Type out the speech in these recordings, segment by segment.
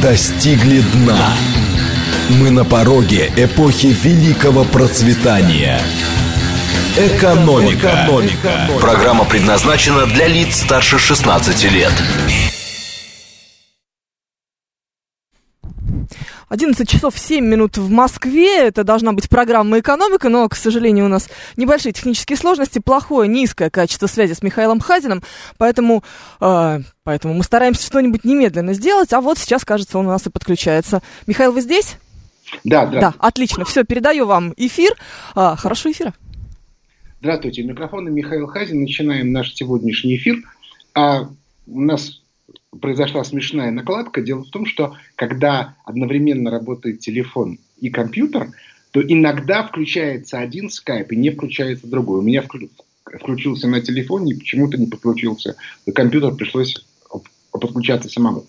достигли дна. Мы на пороге эпохи великого процветания. Экономика. Экономика. Программа предназначена для лиц старше 16 лет. 11 часов 7 минут в Москве. Это должна быть программа «Экономика», но, к сожалению, у нас небольшие технические сложности, плохое, низкое качество связи с Михаилом Хазиным, поэтому, э, поэтому мы стараемся что-нибудь немедленно сделать, а вот сейчас, кажется, он у нас и подключается. Михаил, вы здесь? Да, да. Да, отлично. Все, передаю вам эфир. А, хорошо эфира. Здравствуйте, микрофон Михаил Хазин. Начинаем наш сегодняшний эфир. А, у нас произошла смешная накладка. Дело в том, что когда одновременно работает телефон и компьютер, то иногда включается один скайп и не включается другой. У меня включился на телефоне и почему-то не подключился. На компьютер пришлось подключаться самому.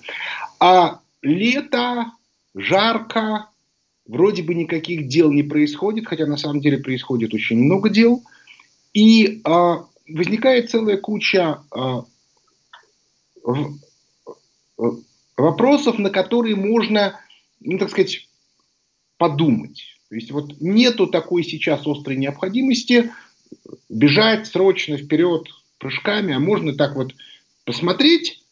А лето, жарко, вроде бы никаких дел не происходит, хотя на самом деле происходит очень много дел. И а, возникает целая куча в, вопросов, на которые можно, ну, так сказать, подумать. То есть вот нету такой сейчас острой необходимости бежать срочно вперед прыжками, а можно так вот посмотреть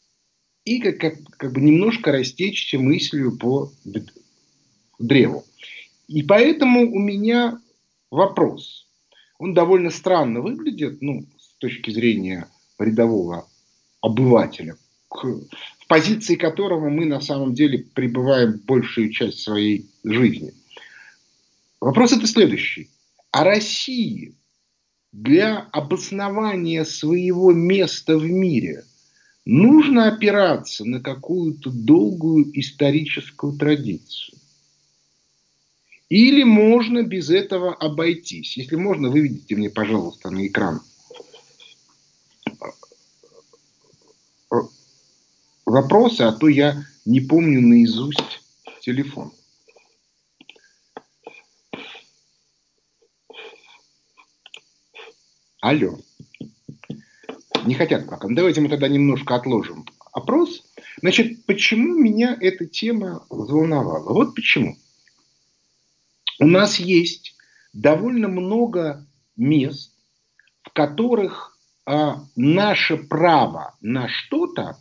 и как, как, как бы немножко растечься мыслью по древу. И поэтому у меня вопрос. Он довольно странно выглядит, ну, с точки зрения рядового обывателя, к, позиции которого мы на самом деле пребываем большую часть своей жизни. Вопрос это следующий. А России для обоснования своего места в мире нужно опираться на какую-то долгую историческую традицию? Или можно без этого обойтись? Если можно, выведите мне, пожалуйста, на экран вопросы, а то я не помню наизусть телефон. Алло. Не хотят пока. Ну, давайте мы тогда немножко отложим опрос. Значит, почему меня эта тема взволновала? Вот почему у нас есть довольно много мест, в которых а, наше право на что-то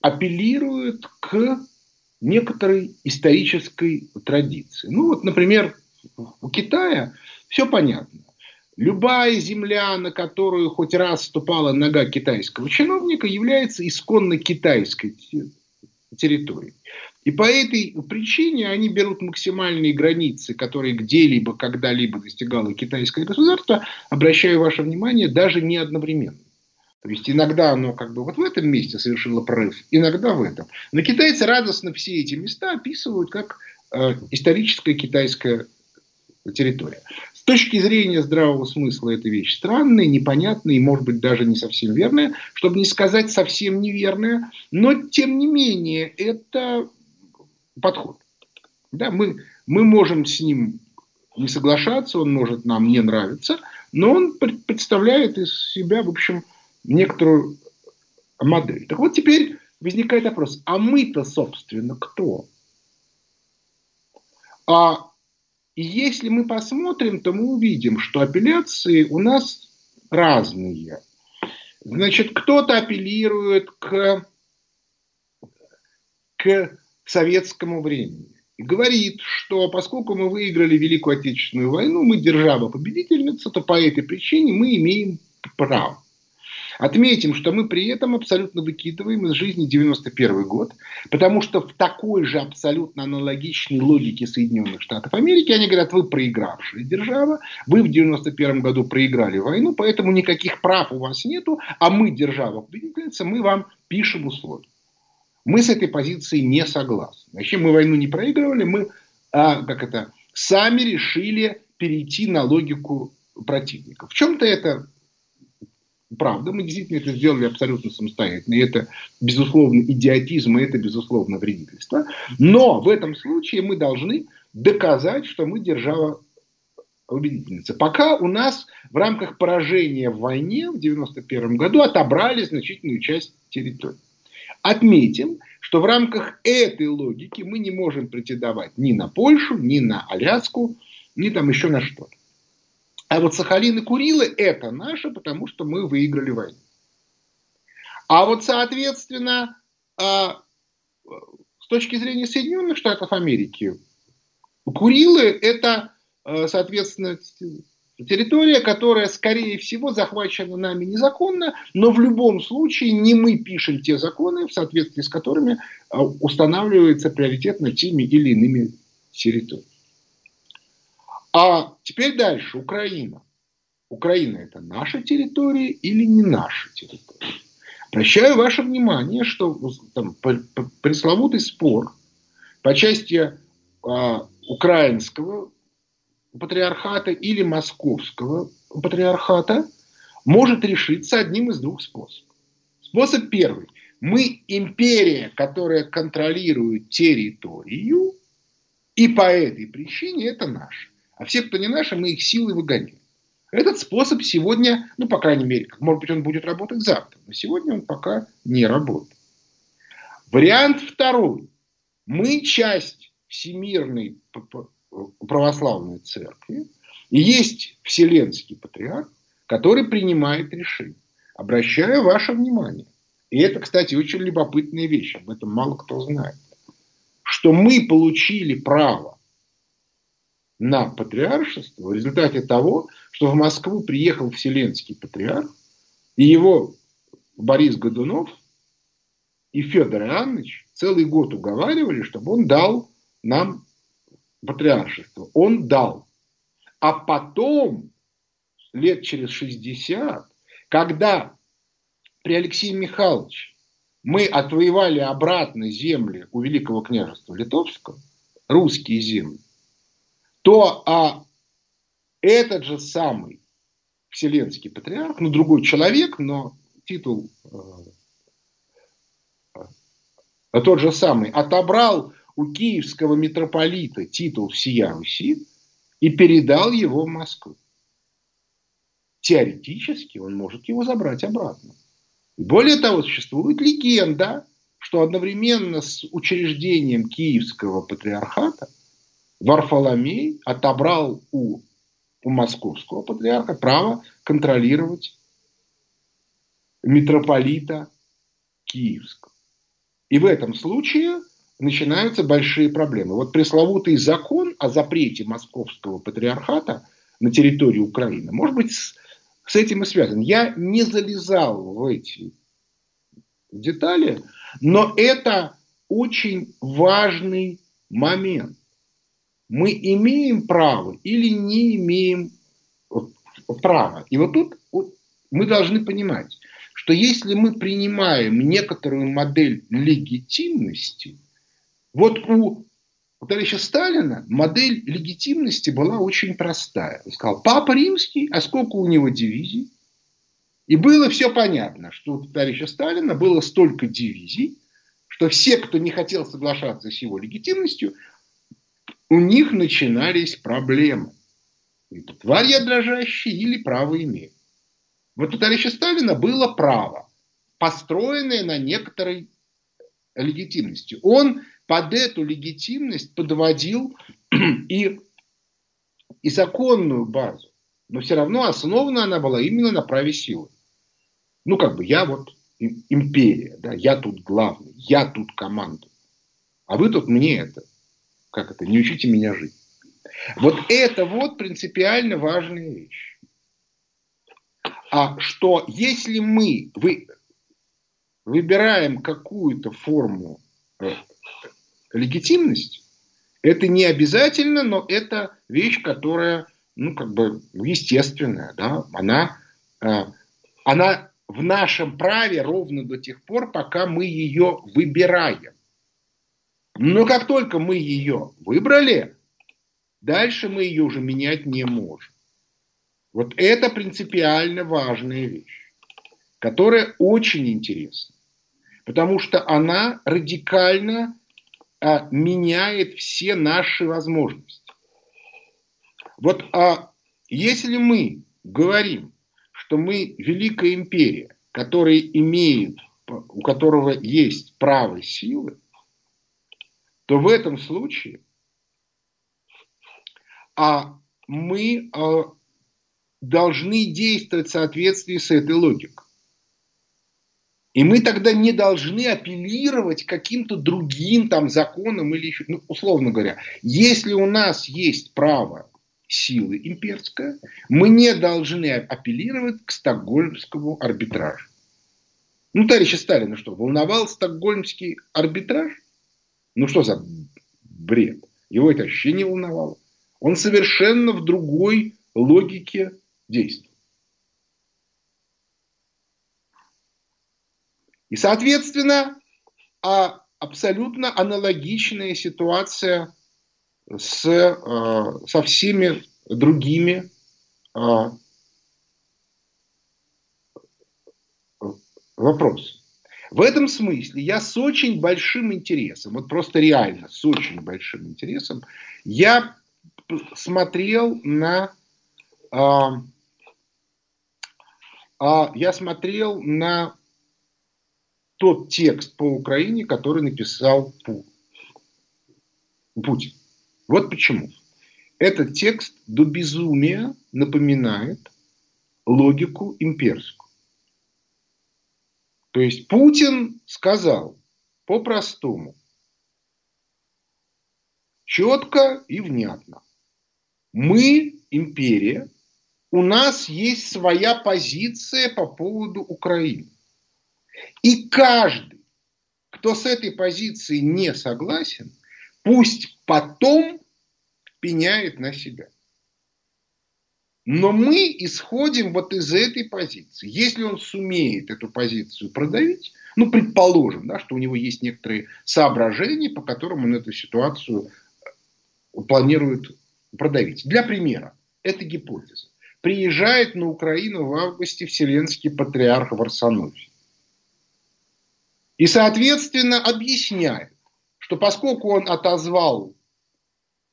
апеллирует к некоторой исторической традиции. Ну вот, например, у Китая все понятно. Любая земля, на которую хоть раз ступала нога китайского чиновника, является исконно китайской территорией. И по этой причине они берут максимальные границы, которые где-либо, когда-либо достигало китайское государство, обращаю ваше внимание, даже не одновременно. То есть иногда оно как бы вот в этом месте совершило прорыв, иногда в этом. Но китайцы радостно все эти места описывают как э, историческая китайская территория. С точки зрения здравого смысла эта вещь странная, непонятная и, может быть, даже не совсем верная, чтобы не сказать совсем неверная, но, тем не менее, это подход. Да, мы, мы можем с ним не соглашаться, он может нам не нравиться, но он представляет из себя, в общем, некоторую модель. Так вот теперь возникает вопрос, а мы-то, собственно, кто? А если мы посмотрим, то мы увидим, что апелляции у нас разные. Значит, кто-то апеллирует к, к советскому времени. И говорит, что поскольку мы выиграли Великую Отечественную войну, мы держава-победительница, то по этой причине мы имеем право. Отметим, что мы при этом абсолютно выкидываем из жизни 91 год, потому что в такой же абсолютно аналогичной логике Соединенных Штатов Америки они говорят, вы проигравшая держава, вы в 91 году проиграли войну, поэтому никаких прав у вас нету, а мы держава-победительница, мы вам пишем условия. Мы с этой позицией не согласны. Вообще мы войну не проигрывали, мы а, как это, сами решили перейти на логику противника. В чем-то это правда, мы действительно это сделали абсолютно самостоятельно. И это, безусловно, идиотизм, и это, безусловно, вредительство. Но в этом случае мы должны доказать, что мы держава победительница. Пока у нас в рамках поражения в войне в 1991 году отобрали значительную часть территории. Отметим, что в рамках этой логики мы не можем претендовать ни на Польшу, ни на Аляску, ни там еще на что-то. А вот Сахалин и Курилы это наше, потому что мы выиграли войну. А вот, соответственно, а, с точки зрения Соединенных Штатов Америки, Курилы это, а, соответственно, территория, которая, скорее всего, захвачена нами незаконно, но в любом случае не мы пишем те законы, в соответствии с которыми а, устанавливается приоритет над теми или иными территориями. А теперь дальше, Украина. Украина это наша территория или не наша территория? Обращаю ваше внимание, что там, пресловутый спор по части а, украинского патриархата или московского патриархата может решиться одним из двух способов. Способ первый. Мы империя, которая контролирует территорию, и по этой причине это наше. А все, кто не наши, мы их силой выгоняем. Этот способ сегодня, ну, по крайней мере, может быть, он будет работать завтра, но сегодня он пока не работает. Вариант второй. Мы часть всемирной православной церкви, и есть Вселенский патриарх, который принимает решение. Обращаю ваше внимание, и это, кстати, очень любопытная вещь, об этом мало кто знает, что мы получили право на патриаршество в результате того, что в Москву приехал Вселенский патриарх, и его Борис Годунов и Федор Иоаннович целый год уговаривали, чтобы он дал нам патриаршество. Он дал. А потом, лет через 60, когда при Алексее Михайловиче мы отвоевали обратно земли у Великого княжества Литовского, русские земли, то а, этот же самый Вселенский патриарх, ну другой человек, но титул э, тот же самый, отобрал у киевского митрополита титул всея Руси и передал его в Москву. Теоретически он может его забрать обратно. Более того, существует легенда, что одновременно с учреждением Киевского патриархата Варфоломей отобрал у, у московского патриарха право контролировать митрополита Киевского. И в этом случае начинаются большие проблемы. Вот пресловутый закон о запрете московского патриархата на территории Украины, может быть, с, с этим и связан. Я не залезал в эти детали, но это очень важный момент. Мы имеем право или не имеем права. И вот тут мы должны понимать, что если мы принимаем некоторую модель легитимности – вот у товарища Сталина модель легитимности была очень простая. Он сказал, папа римский, а сколько у него дивизий? И было все понятно, что у товарища Сталина было столько дивизий, что все, кто не хотел соглашаться с его легитимностью, у них начинались проблемы. Это тварь я или право имею. Вот у товарища Сталина было право, построенное на некоторой легитимности. Он под эту легитимность подводил и, и законную базу. Но все равно основана она была именно на праве силы. Ну, как бы я вот империя, да, я тут главный, я тут командую. А вы тут мне это, как это, не учите меня жить. Вот это вот принципиально важная вещь. А что если мы вы, выбираем какую-то форму э, легитимность, это не обязательно, но это вещь, которая, ну, как бы естественная, да, она, э, она в нашем праве ровно до тех пор, пока мы ее выбираем. Но как только мы ее выбрали, дальше мы ее уже менять не можем. Вот это принципиально важная вещь, которая очень интересна, потому что она радикально а, меняет все наши возможности. Вот а если мы говорим, что мы великая империя, которая имеет у которого есть право силы, то в этом случае а мы а, должны действовать в соответствии с этой логикой. И мы тогда не должны апеллировать каким-то другим там законам или еще, ну, условно говоря, если у нас есть право силы имперское, мы не должны апеллировать к стокгольмскому арбитражу. Ну, товарища Сталина что, волновал стокгольмский арбитраж? Ну, что за бред? Его это вообще не волновало. Он совершенно в другой логике действует. И, соответственно, а абсолютно аналогичная ситуация с, э, со всеми другими э, вопросами. В этом смысле я с очень большим интересом, вот просто реально с очень большим интересом, я смотрел на а, а, я смотрел на тот текст по Украине, который написал Путин. Вот почему. Этот текст до безумия напоминает логику имперскую. То есть Путин сказал по-простому, четко и внятно. Мы империя, у нас есть своя позиция по поводу Украины. И каждый, кто с этой позицией не согласен, пусть потом пеняет на себя. Но мы исходим вот из этой позиции. Если он сумеет эту позицию продавить, ну, предположим, да, что у него есть некоторые соображения, по которым он эту ситуацию планирует продавить. Для примера, это гипотеза. Приезжает на Украину в августе Вселенский патриарх Варсонофий. И, соответственно, объясняет, что поскольку он отозвал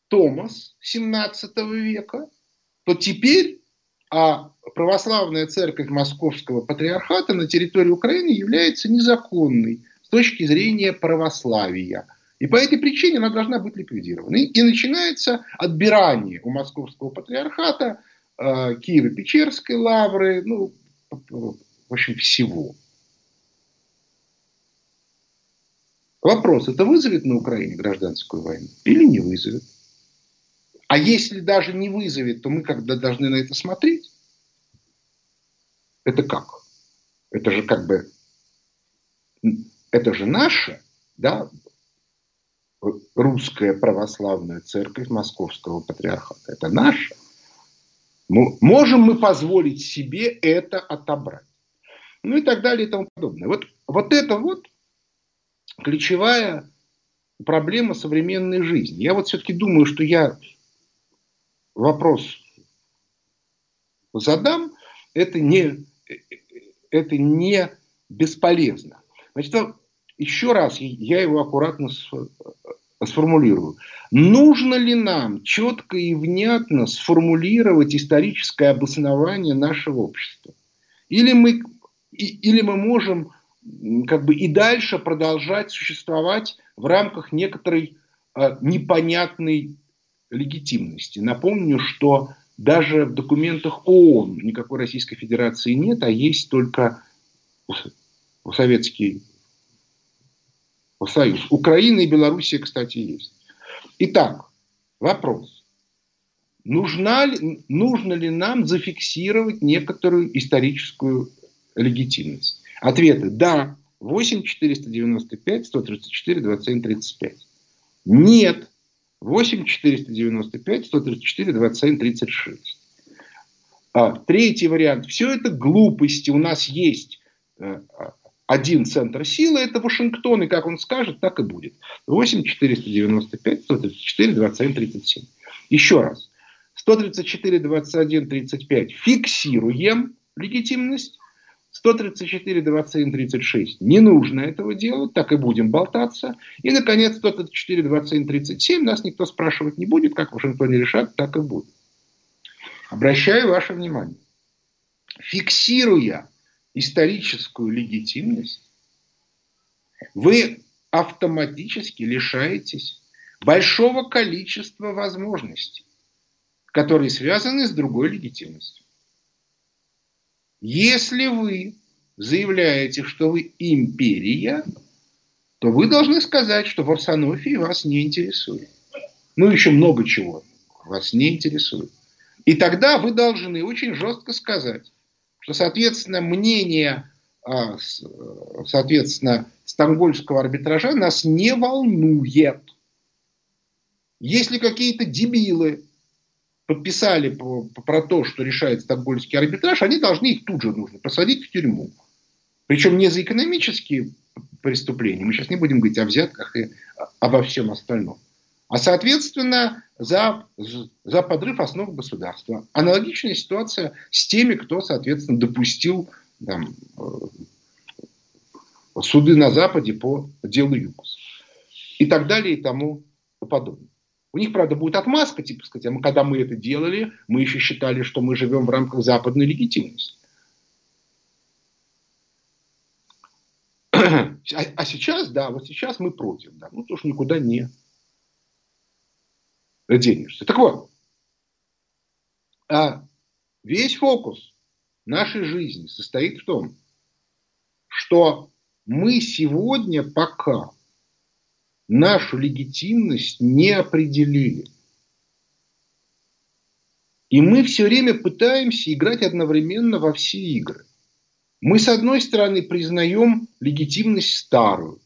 Томас 17 века, то теперь а православная церковь Московского патриархата на территории Украины является незаконной с точки зрения православия. И по этой причине она должна быть ликвидирована. И, начинается отбирание у Московского патриархата э, Киево-Печерской лавры, ну, в общем, всего. Вопрос, это вызовет на Украине гражданскую войну или не вызовет? А если даже не вызовет, то мы когда должны на это смотреть? Это как? Это же как бы, это же наше, да, русская православная церковь Московского патриархата. Это наша. Ну, можем мы позволить себе это отобрать? Ну и так далее и тому подобное. Вот, вот это вот ключевая проблема современной жизни. Я вот все-таки думаю, что я вопрос задам, это не, это не бесполезно. Значит, еще раз я его аккуратно сформулирую. Нужно ли нам четко и внятно сформулировать историческое обоснование нашего общества? Или мы, или мы можем как бы и дальше продолжать существовать в рамках некоторой э, непонятной легитимности. Напомню, что даже в документах ООН никакой Российской Федерации нет, а есть только Советский Союз. Украина и Белоруссия, кстати, есть. Итак, вопрос. Нужна ли, нужно ли нам зафиксировать некоторую историческую легитимность? Ответы – да. 8 495 134 27 35. Нет. 8 495 134 27 36. А, третий вариант. Все это глупости. У нас есть э, один центр силы, это Вашингтон, и как он скажет, так и будет. 8 495 134 27 37. Еще раз. 134 21 35 фиксируем легитимность. 134, 27, 36. Не нужно этого делать, так и будем болтаться. И, наконец, 134, 27, 37. Нас никто спрашивать не будет, как в Вашингтоне решат, так и будет. Обращаю ваше внимание. Фиксируя историческую легитимность, вы автоматически лишаетесь большого количества возможностей, которые связаны с другой легитимностью. Если вы заявляете, что вы империя, то вы должны сказать, что Варсонофии вас не интересует. Ну, еще много чего вас не интересует. И тогда вы должны очень жестко сказать, что, соответственно, мнение, а, соответственно, стамбульского арбитража нас не волнует. Если какие-то дебилы подписали по, по, про то, что решает стокгольмский арбитраж, они должны их тут же нужно посадить в тюрьму. Причем не за экономические преступления, мы сейчас не будем говорить о взятках и обо всем остальном, а соответственно за, за подрыв основ государства. Аналогичная ситуация с теми, кто, соответственно, допустил там, э, суды на Западе по делу ЮКОС. И так далее и тому подобное. У них, правда, будет отмазка, типа сказать, а мы, когда мы это делали, мы еще считали, что мы живем в рамках западной легитимности. А, а сейчас, да, вот сейчас мы против, да, ну тоже никуда не денешься. Так вот, а весь фокус нашей жизни состоит в том, что мы сегодня пока нашу легитимность не определили. И мы все время пытаемся играть одновременно во все игры. Мы, с одной стороны, признаем легитимность старую.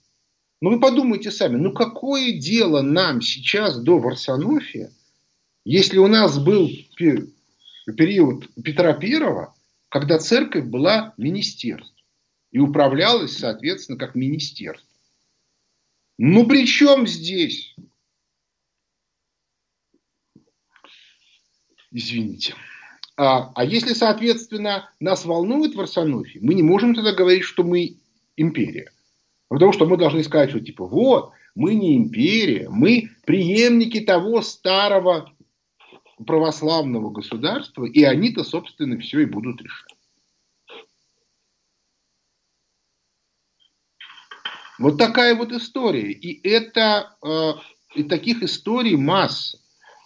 Но вы подумайте сами, ну какое дело нам сейчас до Варсонофия, если у нас был период Петра Первого, когда церковь была министерством и управлялась, соответственно, как министерство. Ну при чем здесь? Извините. А, а если, соответственно, нас волнует Варсонофий, мы не можем тогда говорить, что мы империя. Потому что мы должны сказать, что типа вот, мы не империя, мы преемники того старого православного государства, и они-то, собственно, все и будут решать. Вот такая вот история. И это э, и таких историй масса.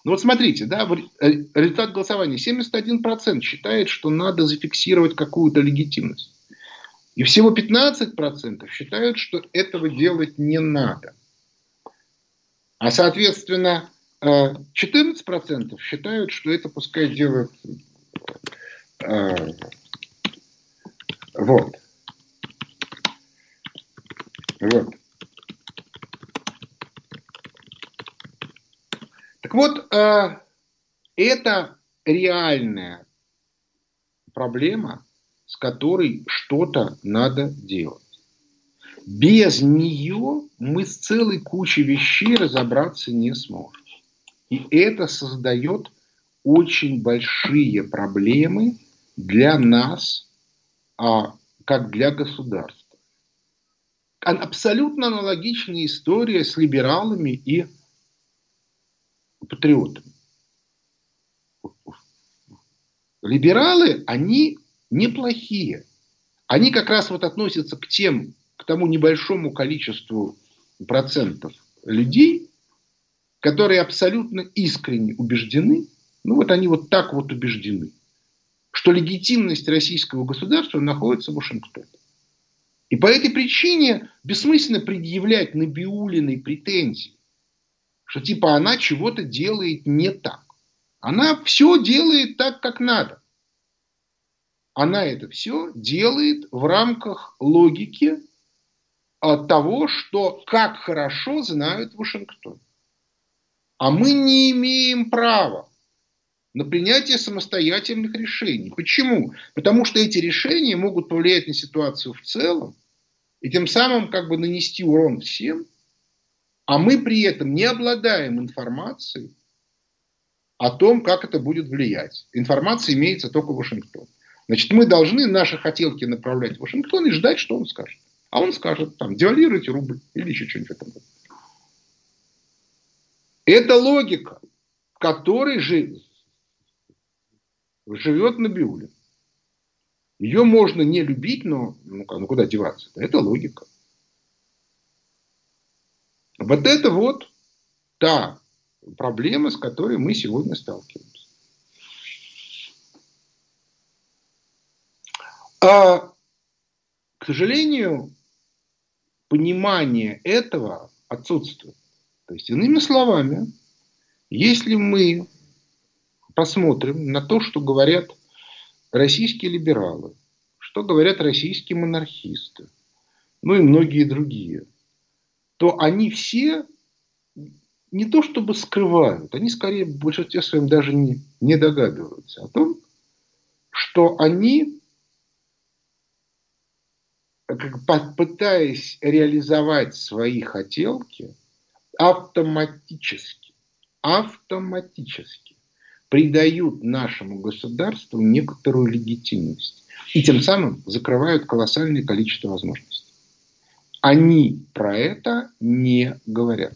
Ну вот смотрите, да, э, результат голосования. 71% считает, что надо зафиксировать какую-то легитимность. И всего 15% считают, что этого делать не надо. А соответственно 14% э, считают, что это пускай делают вот. Вот. Так вот, э, это реальная проблема, с которой что-то надо делать. Без нее мы с целой кучей вещей разобраться не сможем. И это создает очень большие проблемы для нас, а, как для государства абсолютно аналогичная история с либералами и патриотами. Либералы, они неплохие. Они как раз вот относятся к тем, к тому небольшому количеству процентов людей, которые абсолютно искренне убеждены, ну вот они вот так вот убеждены, что легитимность российского государства находится в Вашингтоне. И по этой причине бессмысленно предъявлять Набиулиной претензии, что типа она чего-то делает не так. Она все делает так, как надо. Она это все делает в рамках логики того, что как хорошо знают Вашингтон. А мы не имеем права на принятие самостоятельных решений. Почему? Потому что эти решения могут повлиять на ситуацию в целом, и тем самым как бы нанести урон всем, а мы при этом не обладаем информацией о том, как это будет влиять. Информация имеется только в Вашингтоне. Значит, мы должны наши хотелки направлять в Вашингтон и ждать, что он скажет. А он скажет, там, девальвируйте рубль или еще что-нибудь в этом Это логика, в которой жив, живет Набиулин. Ее можно не любить, но ну, ну куда деваться? Это логика. Вот это вот та проблема, с которой мы сегодня сталкиваемся. А, к сожалению, понимание этого отсутствует. То есть, иными словами, если мы посмотрим на то, что говорят российские либералы, что говорят российские монархисты, ну и многие другие, то они все не то чтобы скрывают, они скорее в большинстве своем даже не, не догадываются о том, что они, пытаясь реализовать свои хотелки, автоматически, автоматически придают нашему государству некоторую легитимность и тем самым закрывают колоссальное количество возможностей. Они про это не говорят.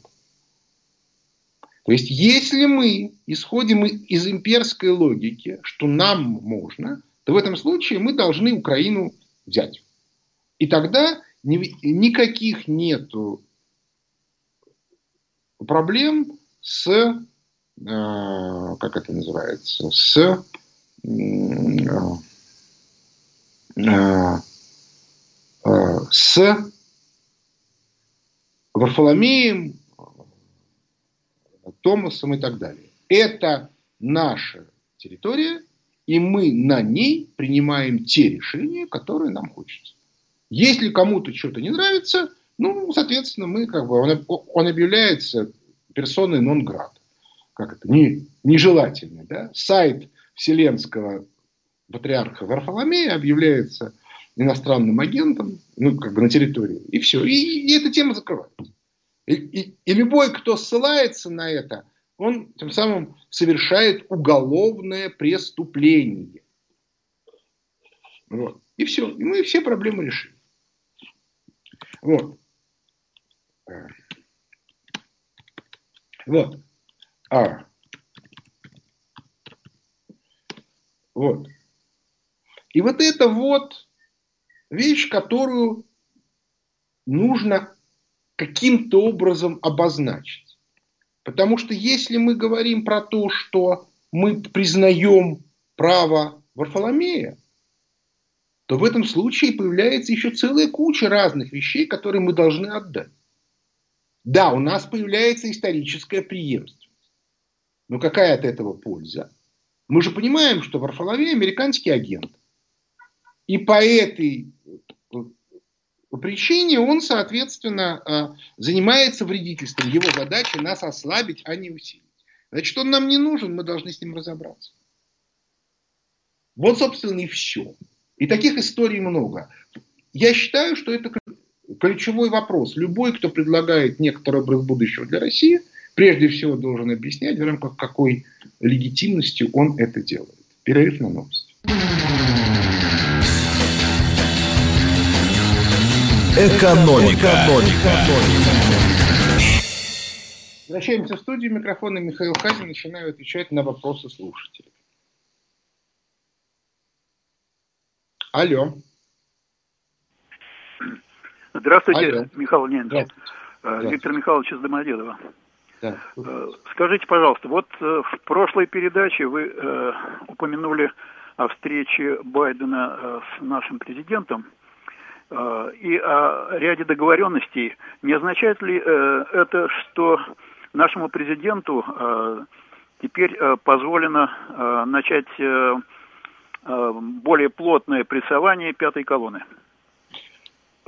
То есть, если мы исходим из имперской логики, что нам можно, то в этом случае мы должны Украину взять. И тогда никаких нету проблем с, как это называется, с э, э, с Варфоломеем, Томасом и так далее. Это наша территория, и мы на ней принимаем те решения, которые нам хочется. Если кому-то что-то не нравится, ну, соответственно, мы как бы, он, он объявляется персоной нон град. Как это? Не, нежелательный. Да? Сайт Вселенского патриарха Варфоломея объявляется иностранным агентом ну, как бы на территории. И все. И, и эта тема закрывается. И, и, и любой, кто ссылается на это, он тем самым совершает уголовное преступление. Вот. И все. И мы все проблемы решили. Вот. Вот. А. Вот. И вот это вот вещь, которую нужно каким-то образом обозначить. Потому что если мы говорим про то, что мы признаем право Варфоломея, то в этом случае появляется еще целая куча разных вещей, которые мы должны отдать. Да, у нас появляется историческая преемственность. Но какая от этого польза? Мы же понимаем, что Варфоломей американский агент. И по этой по причине он, соответственно, а, занимается вредительством. Его задача нас ослабить, а не усилить. Значит, он нам не нужен, мы должны с ним разобраться. Вот, собственно, и все. И таких историй много. Я считаю, что это ключевой вопрос. Любой, кто предлагает некоторый образ будущего для России, прежде всего должен объяснять, в рамках какой легитимности он это делает. Перерыв на новости. Экономика. Экономика. Возвращаемся в студию. Микрофона Михаил Хазин. Начинаю отвечать на вопросы слушателей. Алло. Здравствуйте, Алло. Михаил Леонидович. Здравствуйте. Виктор Михайлович из Домодедово. Э, скажите, пожалуйста, вот э, в прошлой передаче вы э, упомянули о встрече Байдена с нашим президентом. И о ряде договоренностей. Не означает ли это, что нашему президенту теперь позволено начать более плотное прессование пятой колонны?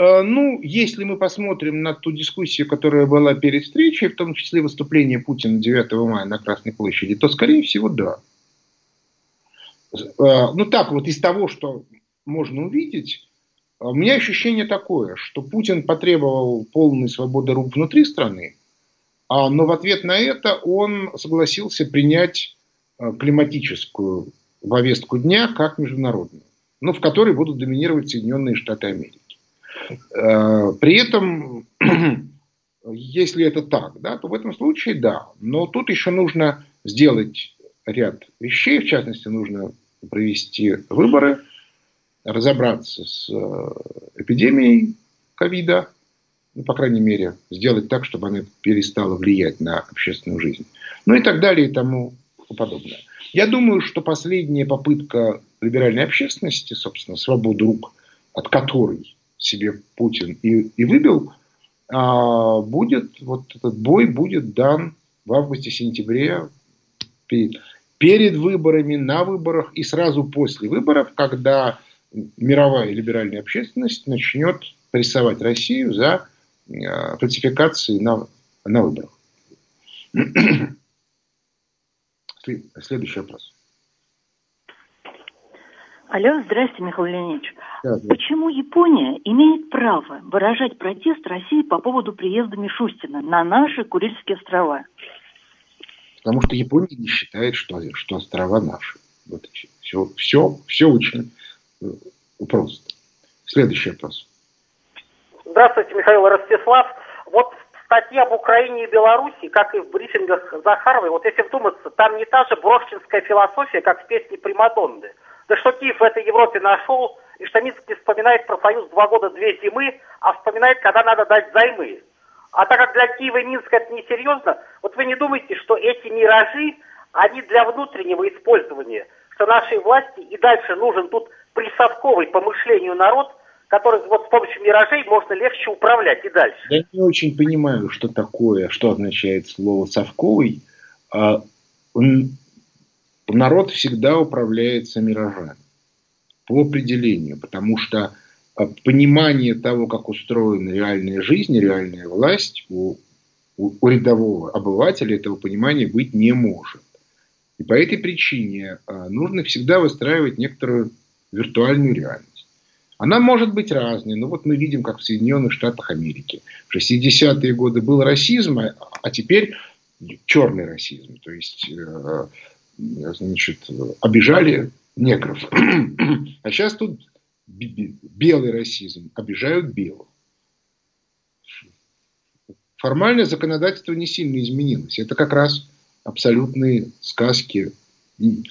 Ну, если мы посмотрим на ту дискуссию, которая была перед встречей, в том числе выступление Путина 9 мая на Красной площади, то, скорее всего, да. Ну, так вот, из того, что можно увидеть, у меня ощущение такое, что Путин потребовал полной свободы рук внутри страны, а, но в ответ на это он согласился принять климатическую повестку дня как международную, но в которой будут доминировать Соединенные Штаты Америки. А, при этом, если это так, да, то в этом случае да. Но тут еще нужно сделать ряд вещей, в частности, нужно провести выборы – разобраться с э, эпидемией ковида, ну, по крайней мере, сделать так, чтобы она перестала влиять на общественную жизнь. Ну и так далее и тому подобное. Я думаю, что последняя попытка либеральной общественности, собственно, свободу рук, от которой себе Путин и, и выбил, а, будет, вот этот бой будет дан в августе-сентябре перед, перед выборами, на выборах и сразу после выборов, когда мировая либеральная общественность начнет прессовать Россию за э, фальсификации на, на выборах. Следующий вопрос. Алло, здрасте, Михаил Леонидович. Да, да. Почему Япония имеет право выражать протест России по поводу приезда Мишустина на наши Курильские острова? Потому что Япония не считает, что, что острова наши. Вот все, все, все очень э, просто. Следующий вопрос. Здравствуйте, Михаил Ростислав. Вот статья об Украине и Беларуси, как и в брифингах Захаровой, вот если вдуматься, там не та же брошкинская философия, как в песне Примадонны. Да что Киев в этой Европе нашел, и что Минск не вспоминает про союз два года, две зимы, а вспоминает, когда надо дать займы. А так как для Киева и Минска это несерьезно, вот вы не думаете, что эти миражи, они для внутреннего использования, что нашей власти и дальше нужен тут присадковый по мышлению народ, который вот с помощью миражей можно легче управлять и дальше. Я не очень понимаю, что такое, что означает слово «совковый». А, народ всегда управляется миражами по определению, потому что а, понимание того, как устроена реальная жизнь, реальная власть у, у, у рядового обывателя этого понимания быть не может. И по этой причине а, нужно всегда выстраивать некоторую виртуальную реальность. Она может быть разной. Но вот мы видим, как в Соединенных Штатах Америки. В 60-е годы был расизм, а теперь черный расизм. То есть, э, значит, обижали негров. А сейчас тут белый расизм. Обижают белых. Формальное законодательство не сильно изменилось. Это как раз абсолютные сказки и,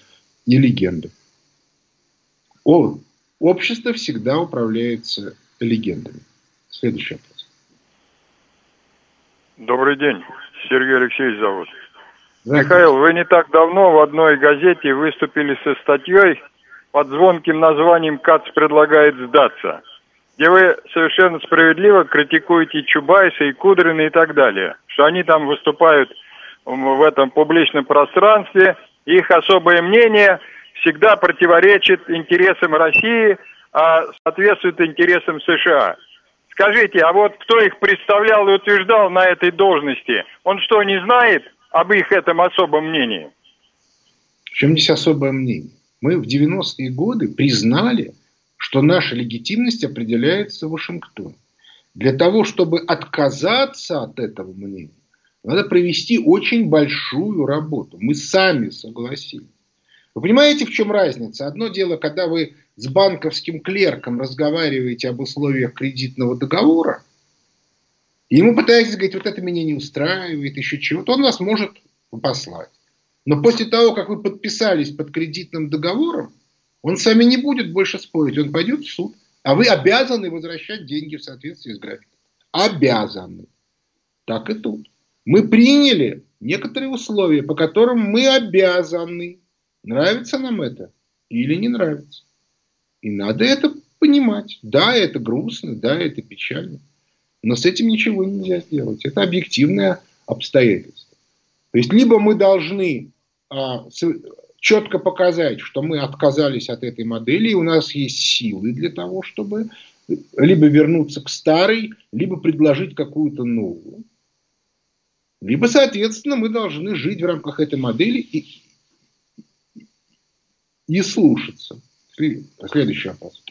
и легенды. О, общество всегда управляется легендами. Следующий вопрос. Добрый день. Сергей Алексеевич зовут. Михаил, вы не так давно в одной газете выступили со статьей под звонким названием «КАЦ предлагает сдаться», где вы совершенно справедливо критикуете Чубайса и Кудрина и так далее, что они там выступают в этом публичном пространстве, их особое мнение всегда противоречит интересам России, а соответствует интересам США. Скажите, а вот кто их представлял и утверждал на этой должности, он что, не знает об их этом особом мнении? В чем здесь особое мнение? Мы в 90-е годы признали, что наша легитимность определяется в Вашингтоне. Для того, чтобы отказаться от этого мнения, надо провести очень большую работу. Мы сами согласились. Вы понимаете, в чем разница? Одно дело, когда вы с банковским клерком разговариваете об условиях кредитного договора, ему пытаетесь говорить, вот это меня не устраивает, еще чего-то, он вас может послать. Но после того, как вы подписались под кредитным договором, он с вами не будет больше спорить, он пойдет в суд. А вы обязаны возвращать деньги в соответствии с графиком. Обязаны. Так и тут. Мы приняли некоторые условия, по которым мы обязаны. Нравится нам это или не нравится. И надо это понимать. Да, это грустно, да, это печально. Но с этим ничего нельзя сделать. Это объективное обстоятельство. То есть, либо мы должны а, четко показать, что мы отказались от этой модели, и у нас есть силы для того, чтобы либо вернуться к старой, либо предложить какую-то новую. Либо, соответственно, мы должны жить в рамках этой модели и, и слушаться. Следующий вопрос.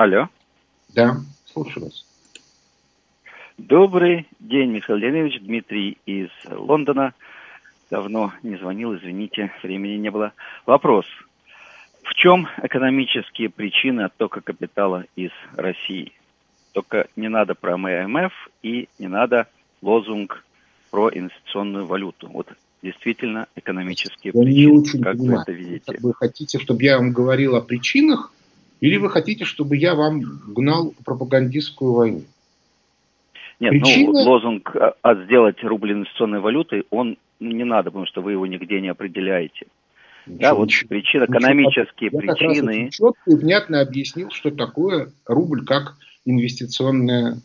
Алло. Да, слушаю вас. Добрый день, Михаил Леонидович, Дмитрий из Лондона. Давно не звонил, извините, времени не было. Вопрос. В чем экономические причины оттока капитала из России? Только не надо про ММФ и не надо лозунг про инвестиционную валюту. Вот действительно экономические я причины. Не очень как понимаю. вы это видите? Вы хотите, чтобы я вам говорил о причинах, или вы хотите, чтобы я вам гнал пропагандистскую войну? Нет, ну, Причина... ну, лозунг а, а сделать рубль инвестиционной валютой, он не надо, потому что вы его нигде не определяете. Ничего, да, вот ничего, причина, экономические ничего, причины. Я четко и внятно объяснил, что такое рубль как инвестиционная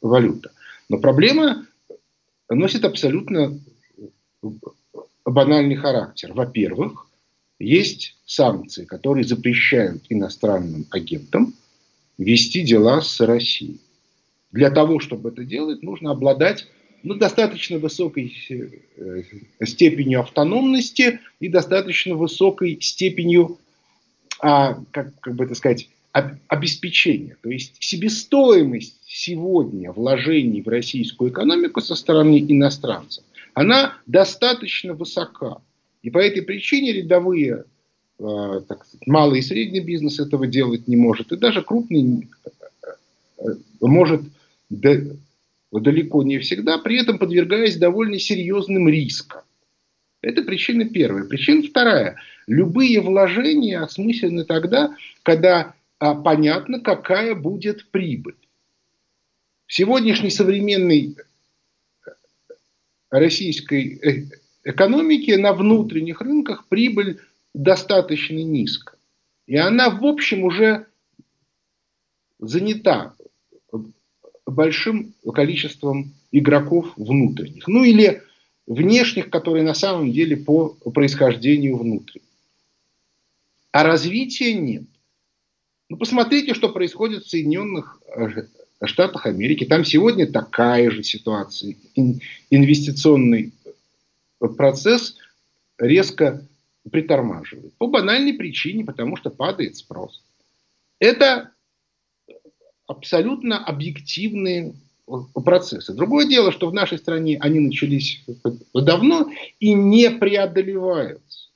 валюта. Но проблема носит абсолютно банальный характер. Во-первых, есть санкции, которые запрещают иностранным агентам вести дела с Россией. Для того, чтобы это делать, нужно обладать ну, достаточно высокой э, степенью автономности и достаточно высокой степенью, а, как, как бы это сказать, обеспечения. То есть себестоимость сегодня вложений в российскую экономику со стороны иностранцев, она достаточно высока. И по этой причине рядовые, э, так сказать, малый и средний бизнес этого делать не может. И даже крупный э, может далеко не всегда, при этом подвергаясь довольно серьезным рискам. Это причина первая. Причина вторая. Любые вложения осмысленны тогда, когда а, понятно, какая будет прибыль. В сегодняшней современной российской экономике на внутренних рынках прибыль достаточно низкая. И она, в общем, уже занята большим количеством игроков внутренних. Ну или внешних, которые на самом деле по происхождению внутренних. А развития нет. Ну, посмотрите, что происходит в Соединенных э, Штатах Америки. Там сегодня такая же ситуация. Инвестиционный процесс резко притормаживает. По банальной причине, потому что падает спрос. Это абсолютно объективные процессы. Другое дело, что в нашей стране они начались давно и не преодолеваются.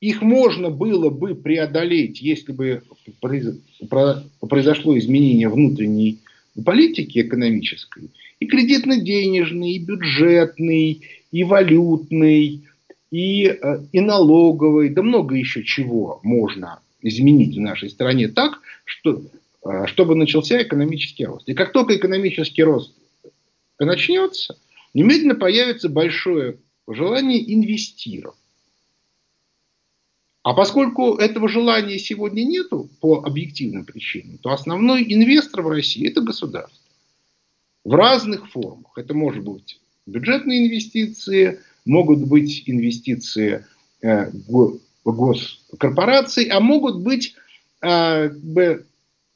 Их можно было бы преодолеть, если бы произошло изменение внутренней политики экономической, и кредитно-денежной, и бюджетной, и валютной, и, э, и налоговой, да много еще чего можно изменить в нашей стране так, что, э, чтобы начался экономический рост. И как только экономический рост начнется, немедленно появится большое желание инвестировать. А поскольку этого желания сегодня нету по объективным причинам, то основной инвестор в России это государство. В разных формах. Это может быть бюджетные инвестиции, могут быть инвестиции э, госкорпораций, а могут быть э,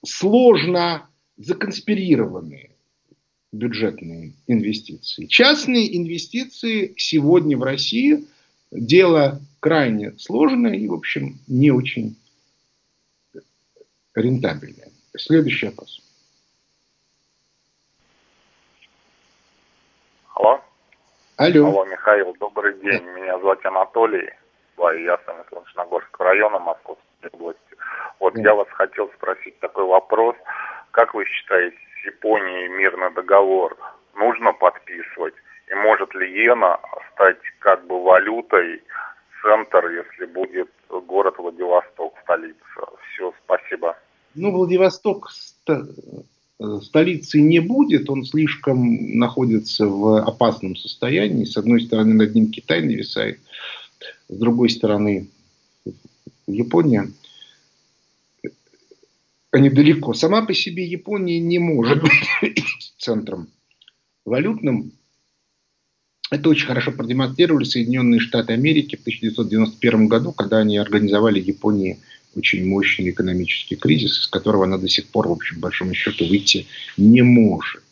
сложно законспирированные бюджетные инвестиции. Частные инвестиции сегодня в России дело крайне сложное и, в общем, не очень рентабельное. Следующий вопрос. Алло. Алло. Алло, Михаил, добрый день. Меня зовут Анатолий. Я сам из Солнечногорского района Московской области. Вот я вас хотел спросить такой вопрос. Как вы считаете, с Японией мирный договор нужно подписывать? И может ли иена стать как бы валютой центр, если будет город Владивосток, столица. Все, спасибо. Ну, Владивосток столицы не будет, он слишком находится в опасном состоянии. С одной стороны, над ним Китай нависает, с другой стороны, Япония. Они далеко. Сама по себе Япония не может быть центром валютным это очень хорошо продемонстрировали Соединенные Штаты Америки в 1991 году, когда они организовали Японии очень мощный экономический кризис, из которого она до сих пор, в общем, большому счету, выйти не может.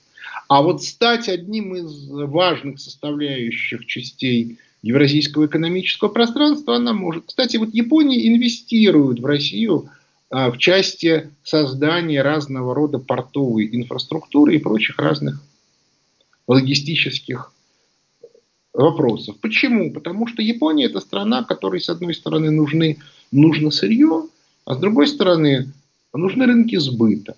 А вот стать одним из важных составляющих частей евразийского экономического пространства она может. Кстати, вот Япония инвестирует в Россию а, в части создания разного рода портовой инфраструктуры и прочих разных логистических вопросов. Почему? Потому что Япония это страна, которой с одной стороны нужны, нужно сырье, а с другой стороны нужны рынки сбыта.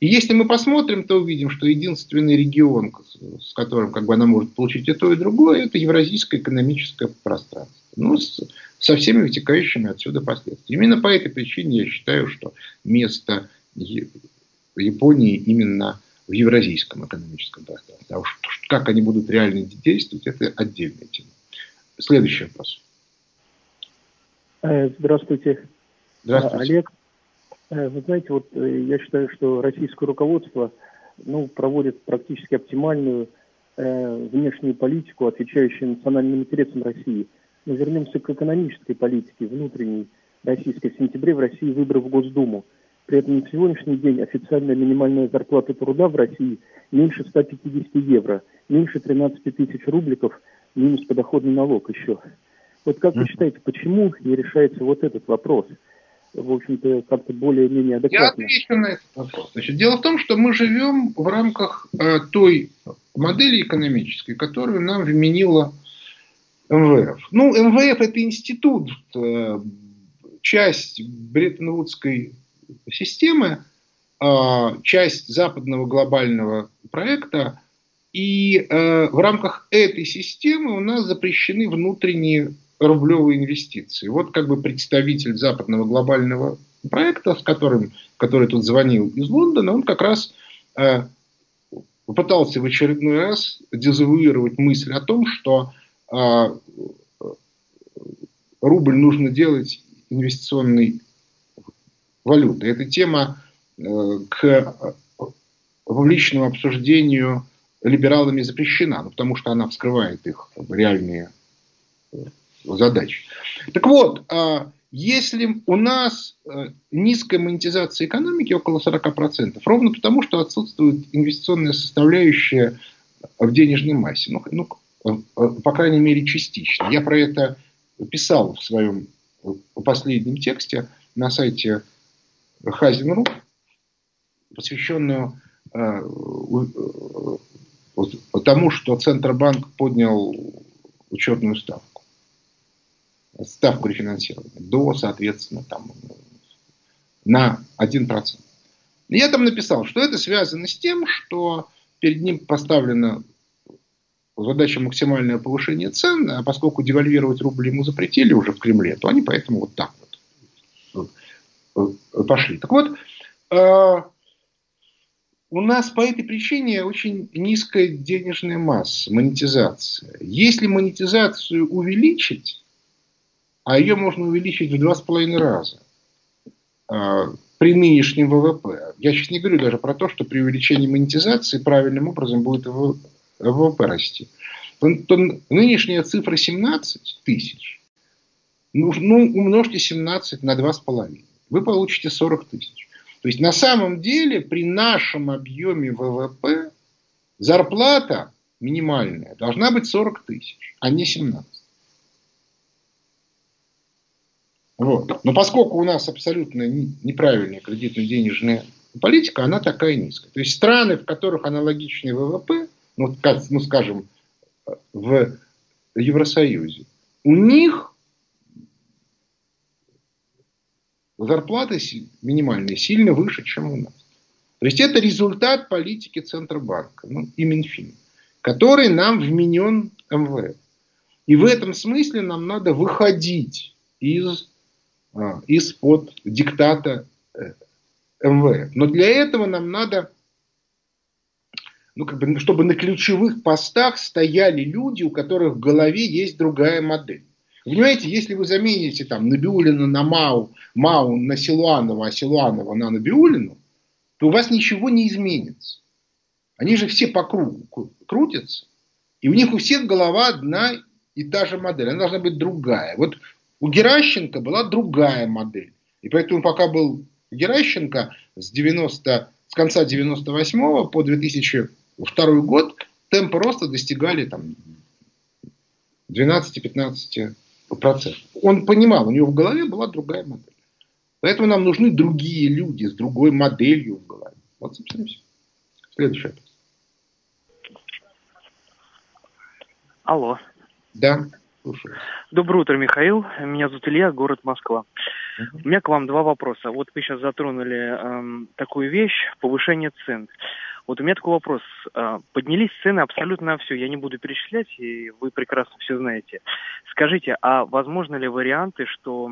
И если мы посмотрим, то увидим, что единственный регион, с которым как бы она может получить и то, и другое, это евразийское экономическое пространство. Ну, с, со всеми вытекающими отсюда последствиями. Именно по этой причине я считаю, что место Японии именно в евразийском экономическом пространстве. А уж как они будут реально действовать, это отдельная тема. Следующий вопрос. Э, здравствуйте. Здравствуйте. Олег. Э, вы знаете, вот э, я считаю, что российское руководство ну, проводит практически оптимальную э, внешнюю политику, отвечающую национальным интересам России. Но вернемся к экономической политике, внутренней российской. В сентябре в России выборы в Госдуму. При этом на сегодняшний день официальная минимальная зарплата труда в России меньше 150 евро, меньше 13 тысяч рубликов, минус подоходный налог еще. Вот как вы считаете, почему не решается вот этот вопрос? в общем-то, как-то более-менее адекватно. Я отвечу на этот вопрос. Значит, дело в том, что мы живем в рамках э, той модели экономической, которую нам вменила МВФ. Ну, МВФ это институт, э, часть Бреттон-Вудской системы, э, часть западного глобального проекта, и э, в рамках этой системы у нас запрещены внутренние рублевые инвестиции. Вот как бы представитель западного глобального проекта, с которым, который тут звонил из Лондона, он как раз э, попытался в очередной раз дезавуировать мысль о том, что э, рубль нужно делать инвестиционной валютой. Эта тема э, к публичному обсуждению либералами запрещена, ну, потому что она вскрывает их реальные задач. Так вот, а, если у нас э, низкая монетизация экономики, около 40%, ровно потому, что отсутствует инвестиционная составляющая в денежной массе, ну, ну, э, по крайней мере, частично. Я про это писал в своем последнем тексте на сайте Хазин.ру, посвященную э, тому, что Центробанк поднял учетную ставку. Ставку рефинансирования до, соответственно, там, на 1%. Я там написал, что это связано с тем, что перед ним поставлена задача максимальное повышение цен, а поскольку девальвировать рубль ему запретили уже в Кремле, то они поэтому вот так вот. Э, пошли. Так вот, э, у нас по этой причине очень низкая денежная масса, монетизация. Если монетизацию увеличить, а ее можно увеличить в два с половиной раза а, при нынешнем ВВП. Я сейчас не говорю даже про то, что при увеличении монетизации правильным образом будет ВВП расти. То нынешняя цифра 17 тысяч, ну, ну умножьте 17 на 2,5, вы получите 40 тысяч. То есть на самом деле при нашем объеме ВВП зарплата минимальная должна быть 40 тысяч, а не 17. Вот. Но поскольку у нас абсолютно неправильная кредитно-денежная политика, она такая низкая. То есть страны, в которых аналогичный ВВП, ну, ну скажем, в Евросоюзе, у них зарплаты минимальные сильно выше, чем у нас. То есть это результат политики Центробанка ну, и Минфин, который нам вменен МВФ. И в этом смысле нам надо выходить из а, из-под диктата э, МВФ. Но для этого нам надо, ну, как бы, чтобы на ключевых постах стояли люди, у которых в голове есть другая модель. Понимаете, если вы замените там Набиулина на Мау, Мау на Силуанова, а Силуанова на Набиулину, то у вас ничего не изменится. Они же все по кругу крутятся. И у них у всех голова одна и та же модель. Она должна быть другая. Вот у Геращенко была другая модель. И поэтому пока был Геращенко с, 90, с конца 98 по 2002 год темпы роста достигали там 12-15%. Он понимал, у него в голове была другая модель. Поэтому нам нужны другие люди с другой моделью в голове. Вот, собственно, все. Следующий вопрос. Алло. Да. Слушаю. Доброе утро, Михаил. Меня зовут Илья, город Москва. У меня к вам два вопроса. Вот вы сейчас затронули эм, такую вещь, повышение цен. Вот у меня такой вопрос. А, поднялись цены абсолютно на все. Я не буду перечислять, и вы прекрасно все знаете. Скажите, а возможно ли варианты, что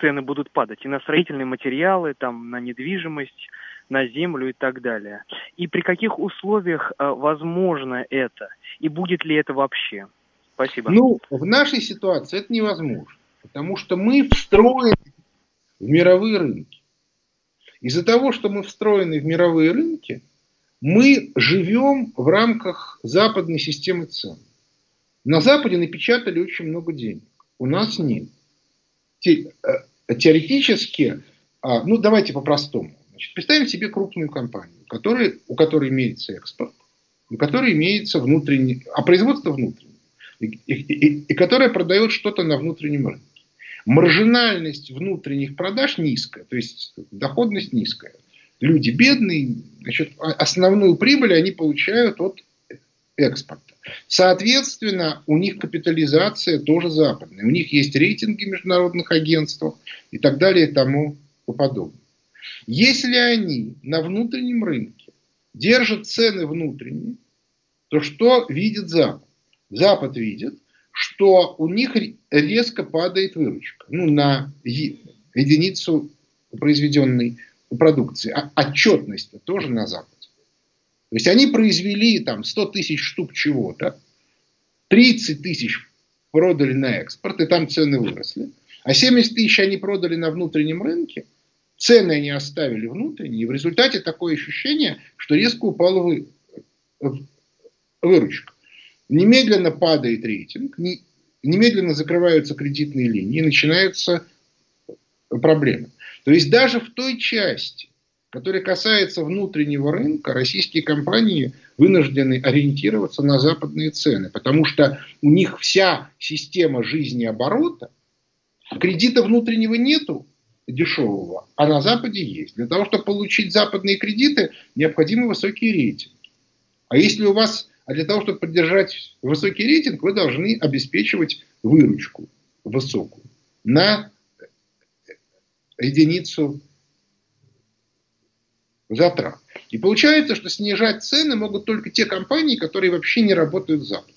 цены будут падать и на строительные материалы, там, на недвижимость, на землю и так далее? И при каких условиях а, возможно это? И будет ли это вообще? Спасибо. Ну, в нашей ситуации это невозможно, потому что мы встроены в мировые рынки. Из-за того, что мы встроены в мировые рынки, мы живем в рамках западной системы цен. На Западе напечатали очень много денег. У нас нет. Те, э, теоретически, а, ну давайте по-простому. Значит, представим себе крупную компанию, который, у которой имеется экспорт, у которой имеется внутренний, а производство внутреннее, и, и, и, и которая продает что-то на внутреннем рынке. Маржинальность внутренних продаж низкая, то есть доходность низкая люди бедные, значит, а, основную прибыль они получают от экспорта. Соответственно, у них капитализация тоже западная. У них есть рейтинги международных агентств и так далее и тому подобное. Если они на внутреннем рынке держат цены внутренние, то что видит Запад? Запад видит, что у них резко падает выручка ну, на единицу произведенной продукции, а отчетность тоже на Западе. То есть они произвели там 100 тысяч штук чего-то, 30 тысяч продали на экспорт, и там цены выросли, а 70 тысяч они продали на внутреннем рынке, цены они оставили внутренние, и в результате такое ощущение, что резко упала вы, выручка. Немедленно падает рейтинг, немедленно закрываются кредитные линии, начинаются проблемы. То есть даже в той части, которая касается внутреннего рынка, российские компании вынуждены ориентироваться на западные цены, потому что у них вся система жизни оборота, кредита внутреннего нету дешевого, а на Западе есть. Для того, чтобы получить западные кредиты, необходимы высокие рейтинги. А если у вас, а для того, чтобы поддержать высокий рейтинг, вы должны обеспечивать выручку высокую на единицу затрат. И получается, что снижать цены могут только те компании, которые вообще не работают с Западом.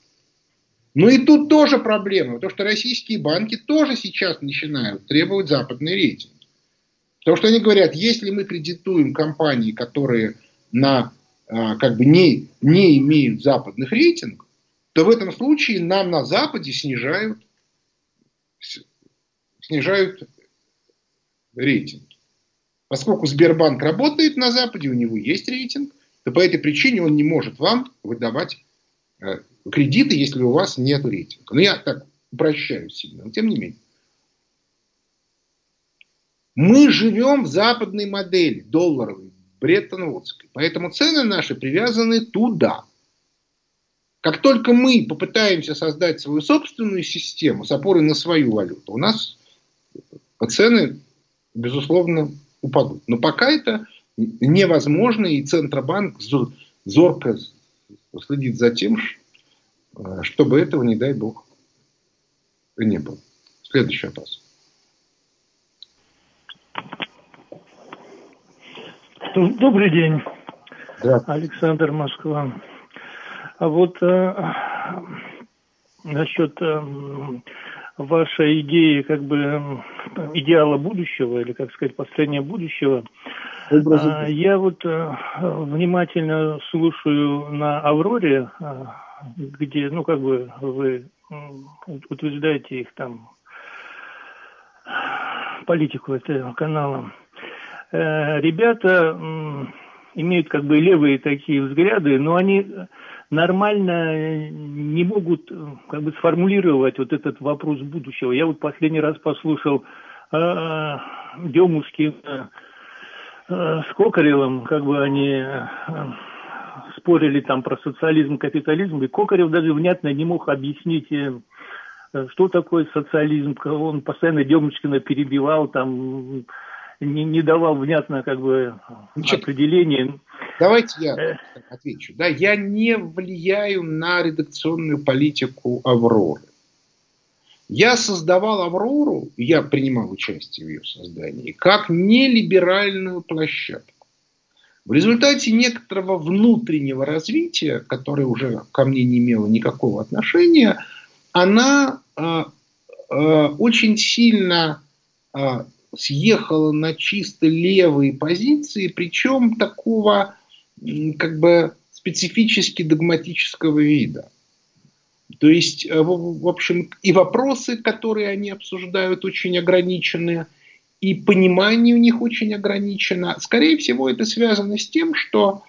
Но и тут тоже проблема, потому что российские банки тоже сейчас начинают требовать западный рейтинг. Потому что они говорят, если мы кредитуем компании, которые на, а, как бы не, не имеют западных рейтингов, то в этом случае нам на Западе снижают, снижают рейтинг. Поскольку Сбербанк работает на Западе, у него есть рейтинг, то по этой причине он не может вам выдавать э, кредиты, если у вас нет рейтинга. Но я так упрощаю сильно, но тем не менее. Мы живем в западной модели, долларовой, Бреттон-Вудской. Поэтому цены наши привязаны туда. Как только мы попытаемся создать свою собственную систему с опорой на свою валюту, у нас цены безусловно, упадут. Но пока это невозможно, и Центробанк зорко следит за тем, э, чтобы этого, не дай бог, не было. Следующий вопрос. Добрый день. Александр Москва. А вот э, насчет э, ваша идея как бы идеала будущего, или, как сказать, построения будущего. А, я вот э, внимательно слушаю на «Авроре», э, где, ну, как бы вы утверждаете их там политику этого канала. Э, ребята имеют как бы левые такие взгляды, но они нормально не могут как бы сформулировать вот этот вопрос будущего. Я вот последний раз послушал э, Демушкина э, с Кокаревым, как бы они э, спорили там про социализм, капитализм, и Кокарев даже внятно не мог объяснить, э, что такое социализм. Он постоянно Демушкина перебивал, там не, не давал внятно как бы Значит, определение. Давайте я э. отвечу. Да, я не влияю на редакционную политику Авроры. Я создавал «Аврору», я принимал участие в ее создании, как нелиберальную площадку. В результате некоторого внутреннего развития, которое уже ко мне не имело никакого отношения, она э, э, очень сильно э, съехала на чисто левые позиции, причем такого как бы специфически догматического вида. То есть, э, в общем, и вопросы, которые они обсуждают, очень ограничены, и понимание у них очень ограничено. Скорее всего, это связано с тем, что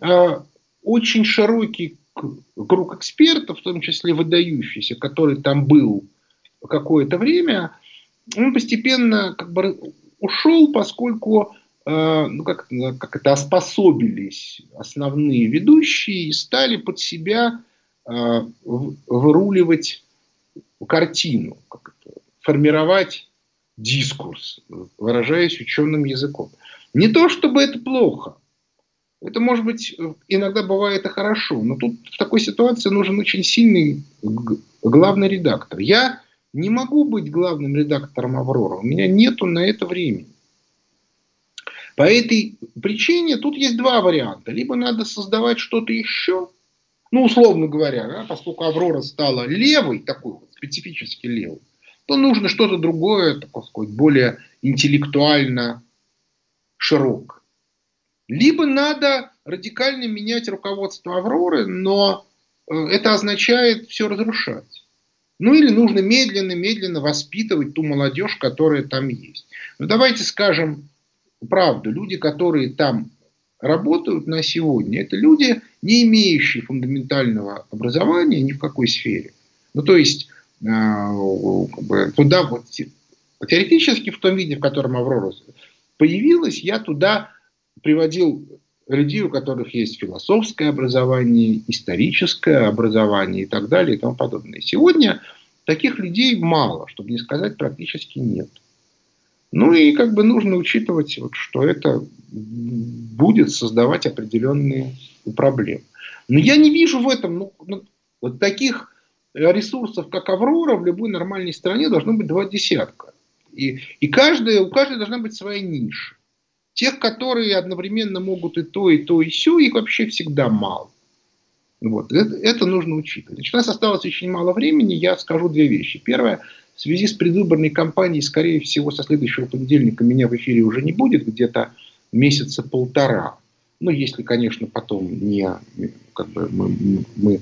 э, очень широкий круг экспертов, в том числе выдающийся, который там был какое-то время, он постепенно как бы ушел, поскольку э, ну, как, как это оспособились основные ведущие и стали под себя э, выруливать картину, как это, формировать дискурс, выражаясь ученым языком. Не то, чтобы это плохо. Это, может быть, иногда бывает и хорошо. Но тут в такой ситуации нужен очень сильный главный редактор. Я не могу быть главным редактором «Аврора». У меня нету на это времени. По этой причине тут есть два варианта. Либо надо создавать что-то еще, ну, условно говоря, да, поскольку «Аврора» стала левой, такой вот, специфически левой, то нужно что-то другое, так сказать, более интеллектуально широкое. Либо надо радикально менять руководство «Авроры», но э, это означает все разрушать. Ну или нужно медленно-медленно воспитывать ту молодежь, которая там есть. Но давайте скажем правду. Люди, которые там работают на сегодня, это люди, не имеющие фундаментального образования ни в какой сфере. Ну то есть э, туда вот теоретически в том виде, в котором Аврора появилась, я туда приводил людей, у которых есть философское образование, историческое образование и так далее и тому подобное. Сегодня таких людей мало, чтобы не сказать практически нет. Ну и как бы нужно учитывать, вот, что это будет создавать определенные проблемы. Но я не вижу в этом ну, ну, вот таких ресурсов, как Аврора, в любой нормальной стране должно быть два десятка. И, и каждая, у каждой должна быть своя ниша. Тех, которые одновременно могут и то, и то, и все, их вообще всегда мало. Вот. Это, это нужно учитывать. Значит, у нас осталось очень мало времени, я скажу две вещи. Первое, в связи с предвыборной кампанией, скорее всего, со следующего понедельника меня в эфире уже не будет, где-то месяца полтора. Ну, если, конечно, потом не, как бы мы, мы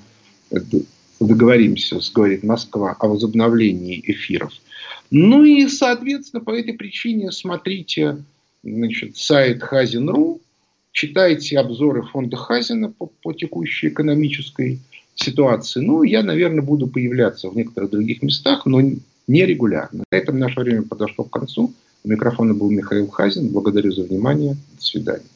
договоримся, говорит Москва, о возобновлении эфиров. Ну и, соответственно, по этой причине смотрите значит, сайт Хазин.ру, читайте обзоры фонда Хазина по, по текущей экономической ситуации. Ну, я, наверное, буду появляться в некоторых других местах, но нерегулярно. На этом наше время подошло к концу. У микрофона был Михаил Хазин. Благодарю за внимание. До свидания.